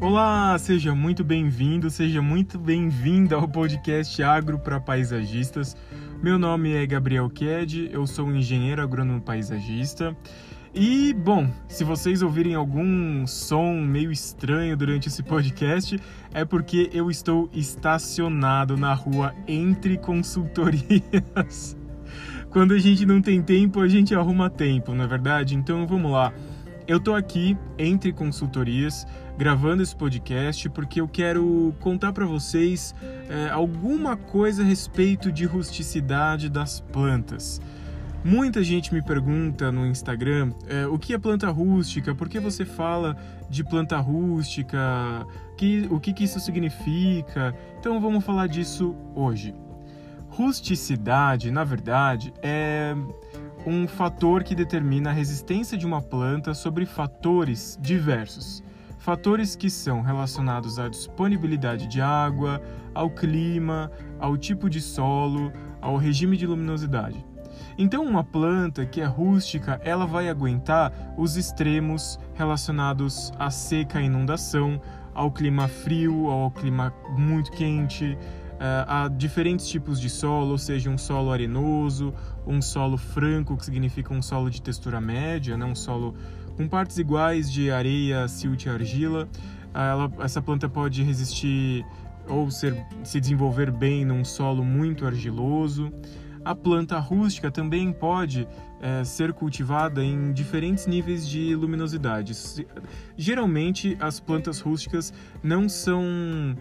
Olá, seja muito bem-vindo, seja muito bem-vinda ao podcast Agro para Paisagistas. Meu nome é Gabriel Ked, eu sou engenheiro agrônomo paisagista. E, bom, se vocês ouvirem algum som meio estranho durante esse podcast, é porque eu estou estacionado na rua entre consultorias. Quando a gente não tem tempo, a gente arruma tempo, não é verdade? Então vamos lá. Eu tô aqui entre consultorias gravando esse podcast porque eu quero contar para vocês é, alguma coisa a respeito de rusticidade das plantas. Muita gente me pergunta no Instagram é, o que é planta rústica, por que você fala de planta rústica, que, o que, que isso significa. Então vamos falar disso hoje. Rusticidade, na verdade, é um fator que determina a resistência de uma planta sobre fatores diversos. Fatores que são relacionados à disponibilidade de água, ao clima, ao tipo de solo, ao regime de luminosidade. Então, uma planta que é rústica, ela vai aguentar os extremos relacionados à seca e inundação, ao clima frio, ao clima muito quente, há diferentes tipos de solo, ou seja, um solo arenoso, um solo franco, que significa um solo de textura média, né? um solo com partes iguais de areia, silt e argila. Ela, essa planta pode resistir ou ser, se desenvolver bem num solo muito argiloso. A planta rústica também pode é, ser cultivada em diferentes níveis de luminosidade. Geralmente, as plantas rústicas não são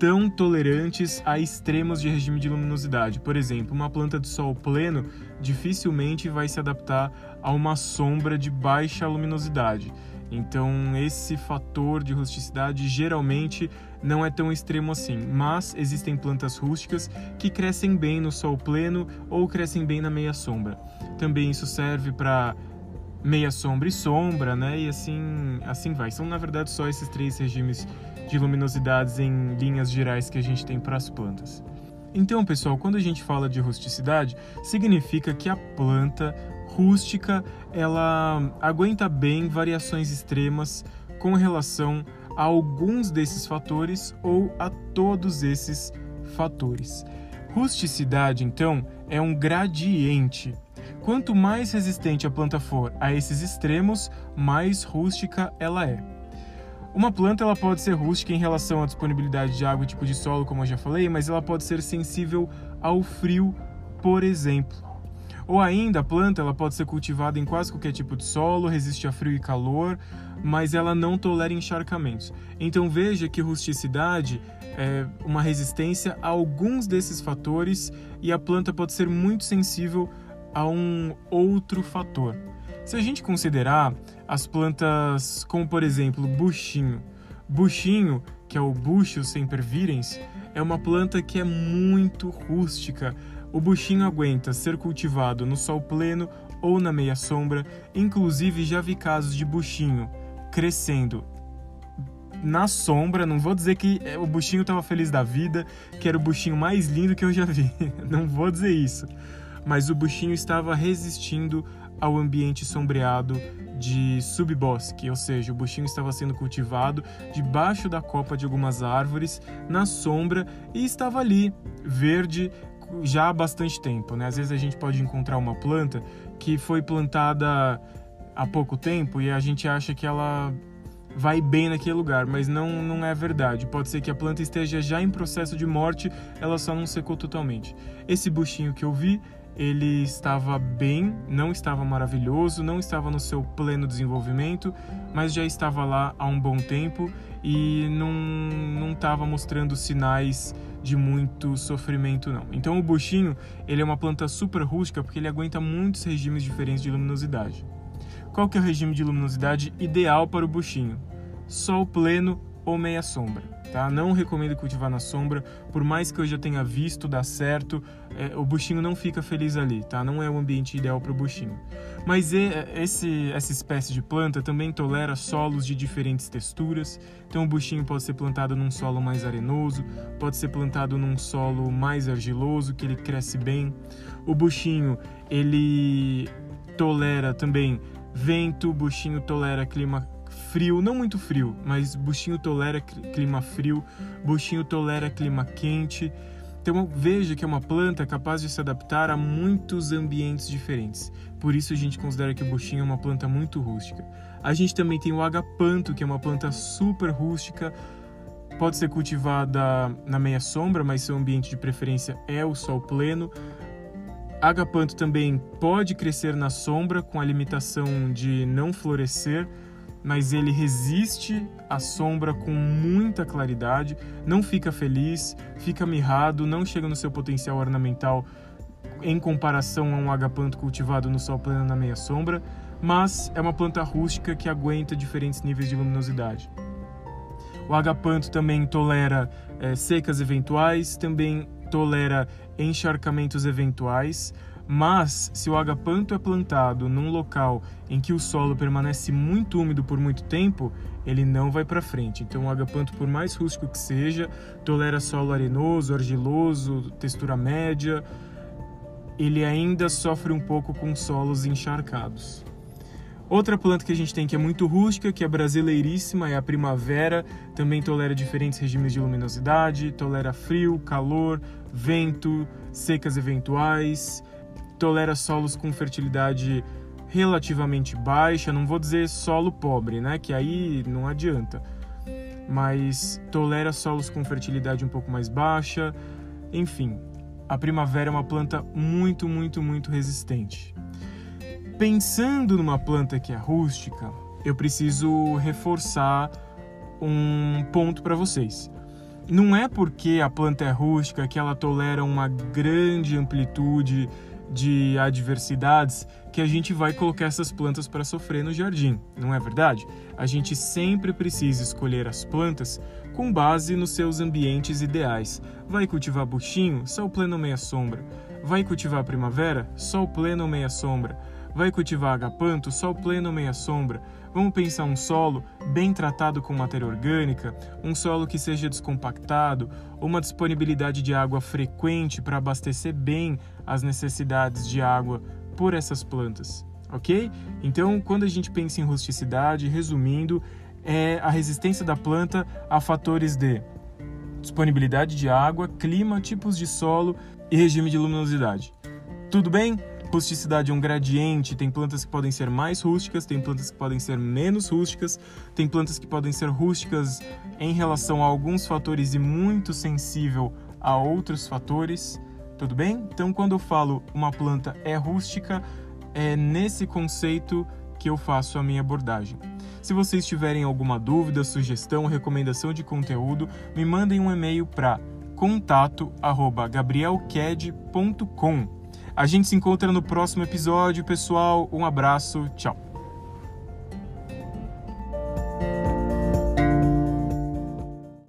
tão tolerantes a extremos de regime de luminosidade. Por exemplo, uma planta de sol pleno dificilmente vai se adaptar a uma sombra de baixa luminosidade. Então, esse fator de rusticidade geralmente não é tão extremo assim, mas existem plantas rústicas que crescem bem no sol pleno ou crescem bem na meia sombra. Também isso serve para meia sombra e sombra, né? E assim, assim vai. São na verdade só esses três regimes de luminosidades em linhas gerais que a gente tem para as plantas. Então, pessoal, quando a gente fala de rusticidade, significa que a planta rústica ela aguenta bem variações extremas com relação a alguns desses fatores ou a todos esses fatores. Rusticidade, então, é um gradiente. Quanto mais resistente a planta for a esses extremos, mais rústica ela é. Uma planta ela pode ser rústica em relação à disponibilidade de água e tipo de solo, como eu já falei, mas ela pode ser sensível ao frio, por exemplo. Ou ainda, a planta ela pode ser cultivada em quase qualquer tipo de solo, resiste a frio e calor, mas ela não tolera encharcamentos. Então veja que rusticidade é uma resistência a alguns desses fatores e a planta pode ser muito sensível a um outro fator. Se a gente considerar as plantas como, por exemplo, buchinho. Buchinho, que é o Bucho sempervirens, é uma planta que é muito rústica. O buchinho aguenta ser cultivado no sol pleno ou na meia sombra. Inclusive, já vi casos de buchinho crescendo na sombra. Não vou dizer que é, o buchinho estava feliz da vida, que era o buchinho mais lindo que eu já vi. Não vou dizer isso. Mas o buchinho estava resistindo ao ambiente sombreado de subbosque, ou seja, o buchinho estava sendo cultivado debaixo da copa de algumas árvores, na sombra, e estava ali, verde, já há bastante tempo. Né? Às vezes a gente pode encontrar uma planta que foi plantada há pouco tempo e a gente acha que ela vai bem naquele lugar, mas não, não é verdade. Pode ser que a planta esteja já em processo de morte, ela só não secou totalmente. Esse buchinho que eu vi ele estava bem, não estava maravilhoso, não estava no seu pleno desenvolvimento, mas já estava lá há um bom tempo e não não estava mostrando sinais de muito sofrimento não. Então o buchinho, ele é uma planta super rústica porque ele aguenta muitos regimes diferentes de luminosidade. Qual que é o regime de luminosidade ideal para o buchinho? Sol pleno ou meia sombra tá? Não recomendo cultivar na sombra, por mais que eu já tenha visto dar certo, é, o buchinho não fica feliz ali, tá? Não é o ambiente ideal para o buchinho. Mas esse, essa espécie de planta também tolera solos de diferentes texturas, então o buchinho pode ser plantado num solo mais arenoso, pode ser plantado num solo mais argiloso, que ele cresce bem. O buchinho, ele tolera também vento, o buchinho tolera clima frio, não muito frio, mas buchinho tolera clima frio, buchinho tolera clima quente. Então veja que é uma planta capaz de se adaptar a muitos ambientes diferentes. Por isso a gente considera que o buchinho é uma planta muito rústica. A gente também tem o agapanto, que é uma planta super rústica, pode ser cultivada na meia sombra, mas seu ambiente de preferência é o sol pleno. Agapanto também pode crescer na sombra com a limitação de não florescer, mas ele resiste à sombra com muita claridade, não fica feliz, fica mirrado, não chega no seu potencial ornamental em comparação a um agapanto cultivado no sol pleno na meia sombra, mas é uma planta rústica que aguenta diferentes níveis de luminosidade. O agapanto também tolera é, secas eventuais, também tolera encharcamentos eventuais, mas se o agapanto é plantado num local em que o solo permanece muito úmido por muito tempo, ele não vai para frente. Então, o agapanto, por mais rústico que seja, tolera solo arenoso, argiloso, textura média, ele ainda sofre um pouco com solos encharcados. Outra planta que a gente tem que é muito rústica, que é brasileiríssima, é a primavera. Também tolera diferentes regimes de luminosidade, tolera frio, calor, vento, secas eventuais, tolera solos com fertilidade relativamente baixa. Não vou dizer solo pobre, né? Que aí não adianta. Mas tolera solos com fertilidade um pouco mais baixa. Enfim, a primavera é uma planta muito, muito, muito resistente. Pensando numa planta que é rústica, eu preciso reforçar um ponto para vocês. Não é porque a planta é rústica que ela tolera uma grande amplitude de adversidades que a gente vai colocar essas plantas para sofrer no jardim, não é verdade? A gente sempre precisa escolher as plantas com base nos seus ambientes ideais. Vai cultivar buchinho? Sol pleno meia sombra. Vai cultivar primavera? Sol pleno meia sombra Vai cultivar agapanto, sol pleno meia sombra. Vamos pensar um solo bem tratado com matéria orgânica, um solo que seja descompactado, uma disponibilidade de água frequente para abastecer bem as necessidades de água por essas plantas, ok? Então, quando a gente pensa em rusticidade, resumindo, é a resistência da planta a fatores de disponibilidade de água, clima, tipos de solo e regime de luminosidade. Tudo bem? Rusticidade é um gradiente, tem plantas que podem ser mais rústicas, tem plantas que podem ser menos rústicas, tem plantas que podem ser rústicas em relação a alguns fatores e muito sensível a outros fatores, tudo bem? Então, quando eu falo uma planta é rústica, é nesse conceito que eu faço a minha abordagem. Se vocês tiverem alguma dúvida, sugestão, recomendação de conteúdo, me mandem um e-mail para contato@gabrielked.com. A gente se encontra no próximo episódio, pessoal. Um abraço, tchau.